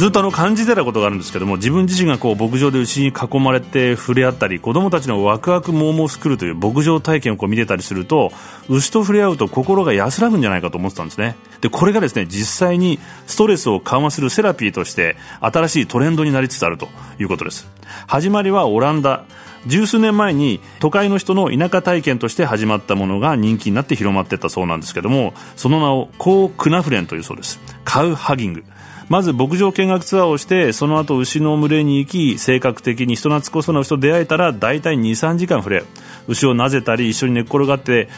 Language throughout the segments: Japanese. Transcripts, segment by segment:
ずっとあの感じてたことがあるんですけども自分自身がこう牧場で牛に囲まれて触れ合ったり子供たちのワクワクモーモースクールという牧場体験をこう見てたりすると牛と触れ合うと心が安らぐんじゃないかと思ってたんですね。でこれがですね実際にストレスを緩和するセラピーとして新しいトレンドになりつつあるということです。始まりはオランダ。十数年前に都会の人の田舎体験として始まったものが人気になって広まっていったそうなんですけどもその名をコー・クナフレンというそうです。カウハギング。まず牧場見学ツアーをしてその後牛の群れに行き性格的に人懐っこそうな牛と出会えたら大体23時間触れ。牛をなぜたり一緒に寝っ転がって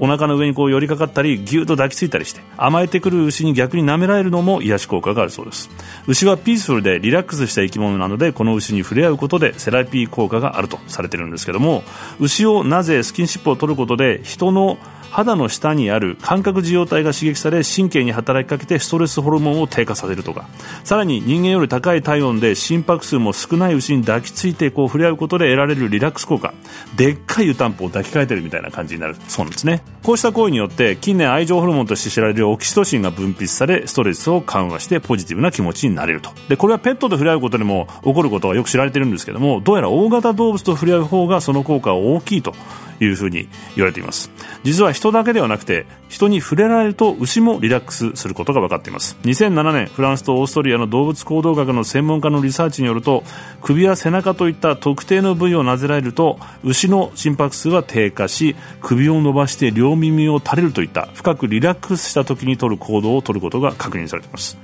お腹の上にこう寄りかかったりぎゅっと抱きついたりして甘えてくる牛に逆に舐められるのも癒し効果があるそうです。牛はピースフルでリラックスした生き物なのでこの牛に触れ合うことでセラピー効果があるとされてるんですけども牛をなぜスキンシップを取ることで人の肌の下にある感覚受容体が刺激され神経に働きかけてストレスホルモンを低下させるとか。さらに人間より高い体温で心拍数も少ない牛に抱きついてこう触れ合うことで得られるリラックス効果。でっかい湯たんぽを抱きかえてるみたいな感じになる。そうなんですね。こうした行為によって近年愛情ホルモンとして知られるオキシトシンが分泌されストレスを緩和してポジティブな気持ちになれると。でこれはペットと触れ合うことでも起こることがよく知られてるんですけどもどうやら大型動物と触れ合う方がその効果は大きいと。いうふうに言われています。実は人だけではなくて人に触れられると牛もリラックスすることが分かっています。2007年フランスとオーストリアの動物行動学の専門家のリサーチによると首や背中といった特定の部位をなぜられると牛の心拍数は低下し首を伸ばして両耳を垂れるといった深くリラックスした時に取る行動を取ることが確認されています。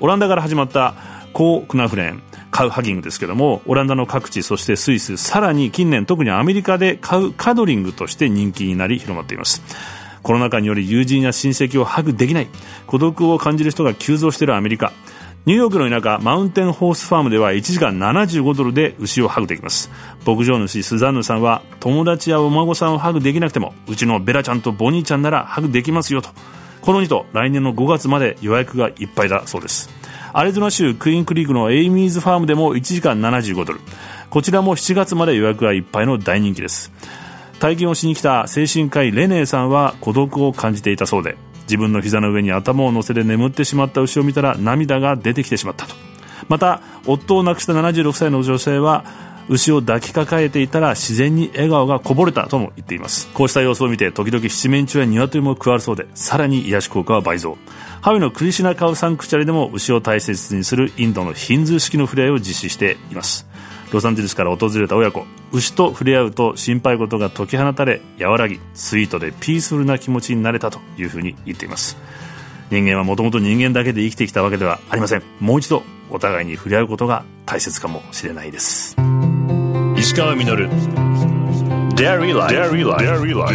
オランダから始まったコー・クナフレン。カウハギングですけどもオランダの各地そしてスイスさらに近年特にアメリカでカウカドリングとして人気になり広まっています。コロナ禍により友人や親戚をハグできない孤独を感じる人が急増しているアメリカ。ニューヨークの田舎マウンテンホースファームでは1時間75ドルで牛をハグできます。牧場主スザンヌさんは友達やお孫さんをハグできなくてもうちのベラちゃんとボニーちゃんならハグできますよと。この2と来年の5月まで予約がいっぱいだそうです。アリゾナ州クイーンクリークのエイミーズファームでも1時間75ドル。こちらも7月まで予約がいっぱいの大人気です。体験をしに来た精神科医レネーさんは孤独を感じていたそうで自分の膝の上に頭を乗せて眠ってしまった牛を見たら涙が出てきてしまったと。また夫を亡くした76歳の女性は牛を抱きかかえていたら自然に笑顔がこぼれたとも言っています。こうした様子を見て時々七面鳥や鶏も加わるそうでさらに癒し効果は倍増。ハワイのクリシナカウサンクチャリでも牛を大切にするインドのヒンズー式の触れ合いを実施しています。ロサンゼルスから訪れた親子牛と触れ合うと心配事が解き放たれ和らぎスイートでピースフルな気持ちになれたというふうに言っています。人間はもともと人間だけで生きてきたわけではありません。もう一度お互いに触れ合うことが大切かもしれないです。石川稔。Dairy Life. Dairy Life. Dairy Life.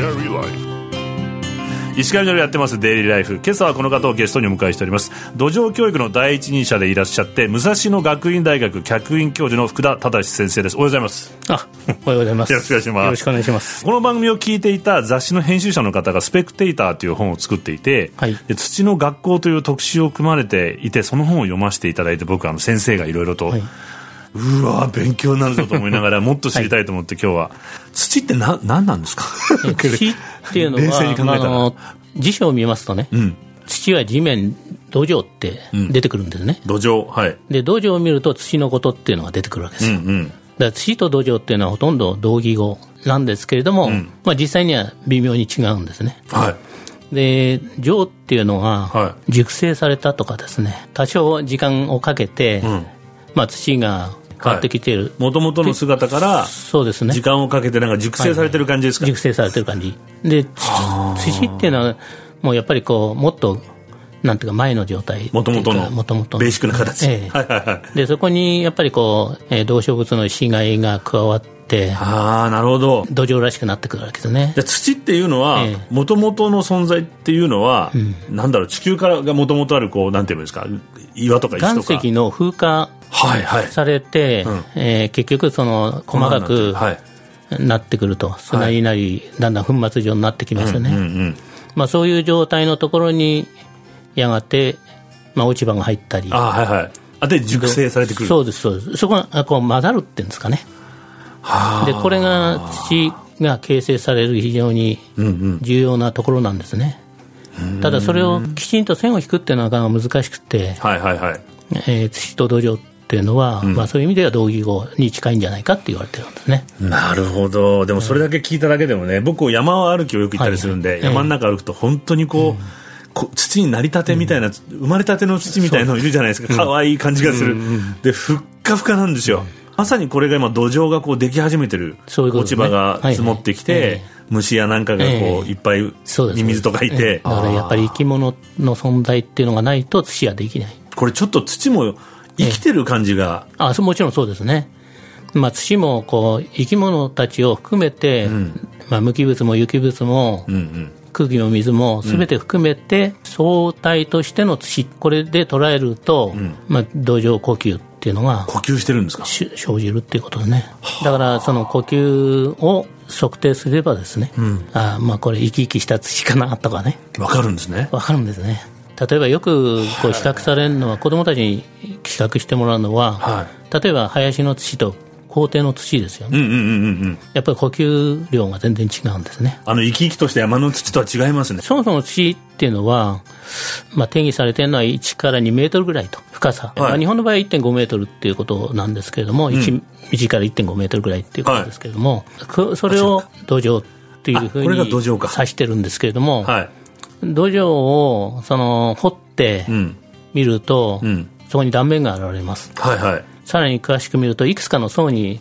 石上のやってますデイリーライフ今朝はこの方をゲストにお迎えしております。土壌教育の第一人者でいらっしゃって武蔵野学院大学客員教授の福田忠先生です。おはようございます。あおはようございます。よろしくお願いします。よろしくお願いします。この番組を聞いていた雑誌の編集者の方がスペクテーターという本を作っていて、はい、土の学校という特集を組まれていてその本を読ませていただいて僕あの先生がいろいろと、はいうわ勉強になるぞと思いながらもっと知りたいと思って、今日は。土って何何なんですか？土っていうのは、まあ、辞書を見ますとね、うん、土は地面土壌って出てくるんですね、うん、土壌はい。で土壌を見ると土のことっていうのが出てくるわけです。よ、うんうん、だから土と土壌っていうのはほとんど同義語なんですけれども、うん、まあ、実際には微妙に違うんですね、はい、で壌っていうのは熟成されたとかですね多少時間をかけて、まあ、土が変わってきている。もともとの姿からそうですね。時間をかけてなんか熟成されてる感じですか、はい、熟成されてる感じ。で土っていうのはもうやっぱりこうもっとなんていうか前の状態。もともとのもともとベーシックな形、ええ、でそこにやっぱりこう、えー、動植物の死骸が加わってああなるほど。土壌らしくなってくるわけですね土っていうのはもともとの存在っていうのは、うん、なんだろう地球からがもともとあるこうなんていうんですか岩とか石とか。岩石の風化されて、はいはい、えー、結局その細かくなってくると、砂になり、だんだん粉末状になってきますよね、うんうんうん、まあ、そういう状態のところにやがて、まあ、落ち葉が入ったり。あ、はいはい、あで熟成されてくる。そうですそうです。そこがこう混ざるっていうんですかねでこれが土が形成される非常に重要なところなんですね、うんうん、ただそれをきちんと線を引くっていうのはなかなか難しくて、はいはいはい。えー、土と土壌っていうのは、うん、まあ、そういう意味では同義語に近いんじゃないかって言われてるんですね。なるほど。でもそれだけ聞いただけでもね僕山歩きをよく行ったりするんで、はいはい、山の中歩くと本当にこう、うん土になりたてみたいな、うん、生まれたての土みたいなのいるじゃないですか。可愛い感じがする、でふっかふかなんですよ、まさにこれが今土壌がこうでき始めてる落ち葉が積もってきて、虫やなんかがこう、いっぱいミミズとかいて、だからやっぱり生き物の存在っていうのがないと土はできない。これちょっと土も生きてる感じが、あもちろんそうですね。まあ、土もこう生き物たちを含めて、うん、まあ、無機物も有機物も、うんうん、空気も水もすべて含めて相対としての土。これで捉えると、うん、まあ、土壌呼吸っていうのが呼吸してるんですか？生じるっていうことですね。だからその呼吸を測定すればですね、うん、あまあこれ生き生きした土かなとかね。分かるんですね。分かるんですね。例えばよくこう比較されるのは子どもたちに比較してもらうのは、はい、例えば林の土と校庭の土ですよね、うんうんうんうん、やっぱり呼吸量が全然違うんですね。あの生き生きとした山の土とは違いますね。そもそも土っていうのは、まあ、定義されているのは1から2メートルぐらいと深さ、はい、日本の場合は1.5メートルっていうことなんですけれども、うん、1, 1から1.5メートルぐらいっていうことですけれども、はい、それを土壌っていうふうに指してるんですけれども、はい、土壌をその掘ってみると、うん、そこに断面が現れます、はいはいさらに詳しく見るといくつかの層に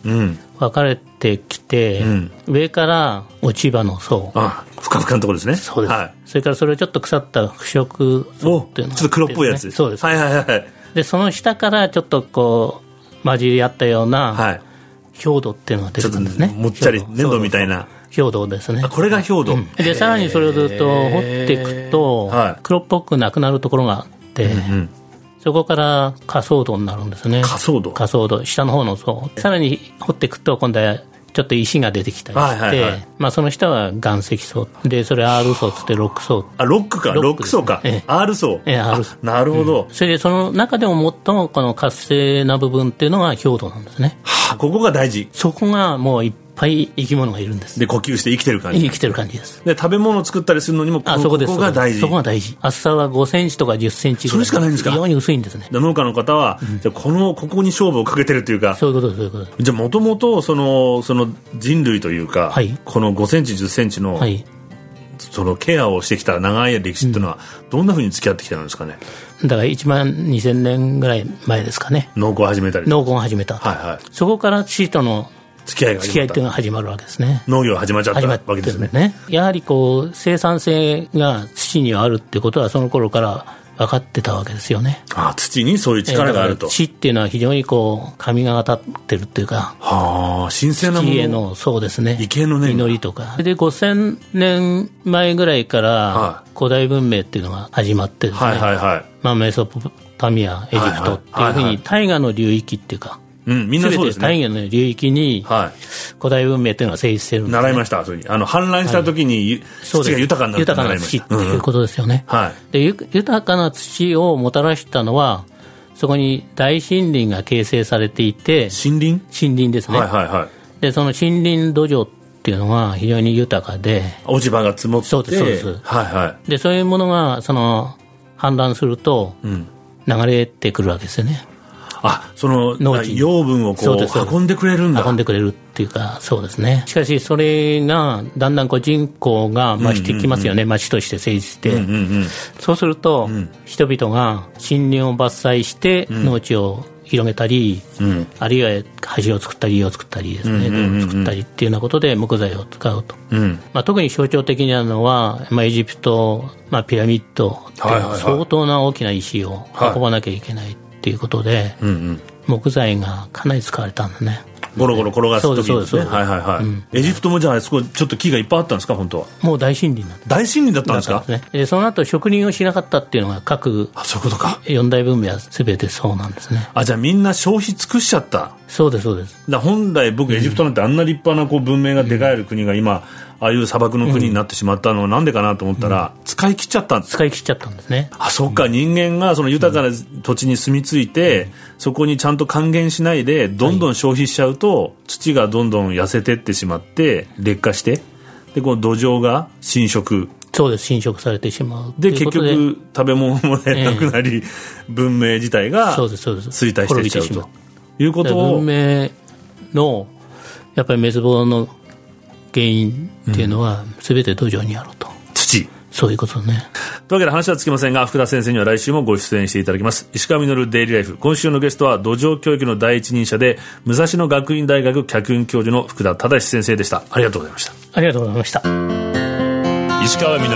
分かれてきて、うん、上から落ち葉の層。あふかふかのところですね。そうです、はい、それからそれをちょっと腐った腐食層っていうのが、ね、ちょっと黒っぽいやつ。そうです。はいはいはいでその下からちょっとこう混じり合ったような、はい、氷土っていうのが出てくるんですね。もっちゃり粘土みたいな。氷土ですね。これが氷土、うん、でさらにそれをずっと掘っていくと、黒っぽくなくなるところがあって、うんうんそこから下層土になるんですね。土土、下の方の層。さらに掘っていくと、今度はちょっと石が出てきたりして、はいはいはい、まあ、その下は岩石層。でそれ R 層つってロック層。あロックかロック層か、ええ、R 層。ええ R 層。なるほど、うん、それでその中でも最もこの活性な部分っていうのが表土なんですね。はあここが大事。そこがもうぱい生き物がいるんです。で呼吸して生きてる感じ。生きてる感じです。で食べ物を作ったりするのにもあそこですここが大事。そこが大事。厚さは5センチとか10センチぐらい。それしかないんですか？非常に薄いんですね。農家の方は、うん、じゃこのここに勝負をかけてるっていうか。そういうことそういうことじゃあもともとそのその人類というか、はい、この5センチ10センチの、はい。そのケアをしてきた長い歴史っていうのは、どんなふうに付き合ってきてるんですかね、だから1万2000年ぐらい前ですかね。農耕を始めたり農耕を始めた、はいはい、そこから地との付き合いが付き合いっていうのが始まるわけですね。農業が始まっちゃったわけですね。ね。やはりこう生産性が土にはあるってことはその頃から分かってたわけですよね。あ土にそういう力があると。土っていうのは非常にこう神が当たってるっていうかはあ神聖なもの。のそうですね。畏敬の念祈りとか。で5000年前ぐらいから古代文明っていうのが始まってですね、はいはいはい。まあ、メソポタミアエジプトっていうふうに大河の流域っていうかうん、みんなそうですね。大河の流域に、古代文明というのが成立してるんです、ね、習いました、そういうあの、氾濫した時に、はい、土が豊かになる豊かな土っていうことですよね。うん、はい。で、豊かな土をもたらしたのは、そこに大森林が形成されていて、森林？森林ですね。はいはいはい。で、その森林土壌っていうのが非常に豊かで、落ち葉が積もって、そうです、そうです。はいはい。で、そういうものが、その、氾濫すると、流れてくるわけですよね。あその養分をこう運んでくれるんだ。運んでくれるっていうかそうですね。しかしそれがだんだんこう人口が増してきますよね、うんうんうん、町として成立して、うんうんうん、そうすると、うん、人々が森林を伐採して農地を広げたり、うん、あるいは橋を作ったり家を作ったりですね、道路を作ったりっていうようなことで木材を使うと、うん、まあ、特に象徴的なのは、まあ、エジプト、まあ、ピラミッドって相当な大きな石を運ばなきゃいけない、はいっていうことで、うんうん、木材がかなり使われたんだねゴロゴロ転がす時ですねはいはいはい、うん、エジプトもじゃあそこちょっと木がいっぱいあったんですか本当は？もう大森林大森林だったんですか？ね、でその後植林をしなかったっていうのが各あそういうことか。四大文明は全てそうなんですね。あじゃあみんな消費尽くしちゃった。そうですそうです。だ本来僕エジプトなんてあんな立派なこう文明がでかえる国が今、ああいう砂漠の国になってしまったのはなんでかなと思ったら、使い切っちゃったんです。使い切っちゃったんですね。あそっか、人間がその豊かな土地に住み着いて、そこにちゃんと還元しないでどんどん消費しちゃうと、土がどんどん痩せてってしまって劣化してでこの土壌が侵食。そうです。侵食されてしまう。で結局食べ物もなくなり、えー、文明自体が衰退していっちゃうと。いうことを文明のやっぱり滅亡の原因っていうのは全て土壌にあると、土。そういうことね。というわけで話はつきませんが、福田先生には来週もご出演していただきます。石川稔デイリーライフ。今週のゲストは土壌教育の第一人者で、武蔵野学院大学客員教授の福田忠先生でした。ありがとうございました。ありがとうございました。石川稔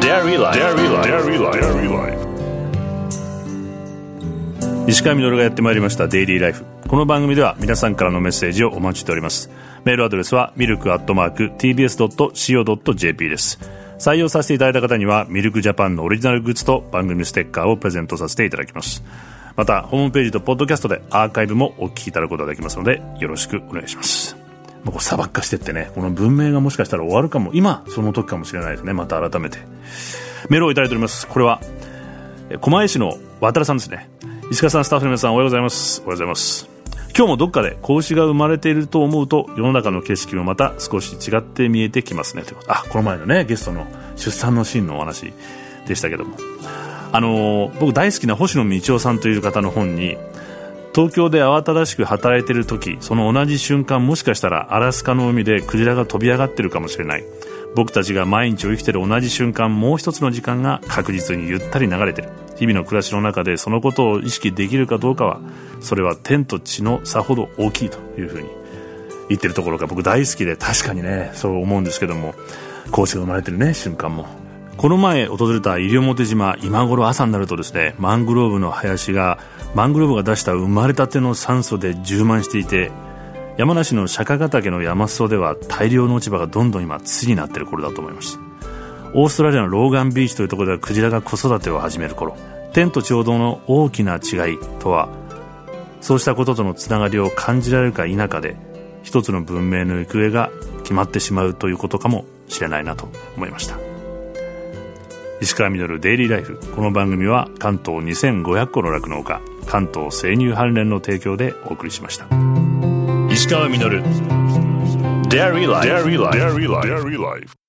デイリーライフ。石川稔がやってまいりましたデイリーライフ。この番組では皆さんからのメッセージをお待ちしております。メールアドレスはミルクアットマーク tbs.co.jp です採用させていただいた方にはミルクジャパンのオリジナルグッズと番組ステッカーをプレゼントさせていただきます。またホームページとポッドキャストでアーカイブもお聞きいただくことができますのでよろしくお願いします。もう砂漠化してってねこの文明がもしかしたら終わるかも。今その時かもしれないですね。また改めて。メールをいただいております。これは狛江市の渡さんですね。石川さんスタッフの皆さんおはようございます。おはようございます。今日もどっかで子牛が生まれていると思うと世の中の景色もまた少し違って見えてきますね。とあこの前のねゲストの出産のシーンのお話でしたけども。あのー、僕大好きな星野道夫さんという方の本に東京で慌ただしく働いている時その同じ瞬間もしかしたらアラスカの海でクジラが飛び上がってるかもしれない。僕たちが毎日を生きている同じ瞬間もう一つの時間が確実にゆったり流れてる。日々の暮らしの中でそのことを意識できるかどうかはそれは天と地の差ほど大きいというふうに言ってるところが僕大好きで確かにねそう思うんですけども講師が生まれてるね瞬間も。この前訪れた西表島今頃朝になるとですねマングローブの林がマングローブが出した生まれたての酸素で充満していて山梨の釈迦ヶ岳の山裾では大量の落ち葉がどんどん今土になってる頃だと思いますオーストラリアのローガンビーチというところではクジラが子育てを始める頃天と地ほどの大きな違いとはそうしたこととのつながりを感じられるか否かで一つの文明の行方が決まってしまうということかもしれないなと思いました。石川稔デイリーライフこの番組は関東2500個の酪農家関東生乳関連の提供でお送りしました。石川稔デイリーライフ